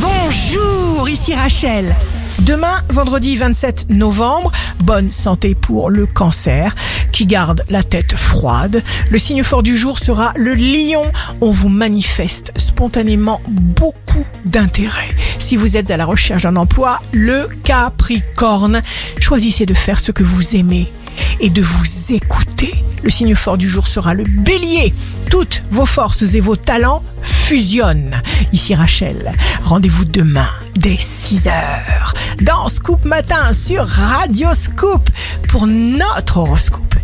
Bonjour, ici Rachel. Demain, vendredi 27 novembre, bonne santé pour le cancer qui garde la tête froide. Le signe fort du jour sera le lion. On vous manifeste spontanément beaucoup d'intérêt. Si vous êtes à la recherche d'un emploi, le capricorne, choisissez de faire ce que vous aimez et de vous écouter. Le signe fort du jour sera le bélier. Toutes vos forces et vos talents fusionnent. Ici Rachel, rendez-vous demain dès 6 heures dans Scoop Matin sur Radio Scoop pour notre horoscope.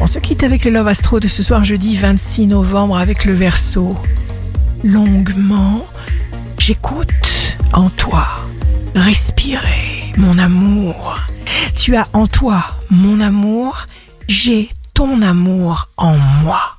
On se quitte avec le Love Astro de ce soir jeudi 26 novembre avec le verso. Longuement, j'écoute en toi. Respirer, mon amour. Tu as en toi mon amour, j'ai ton amour en moi.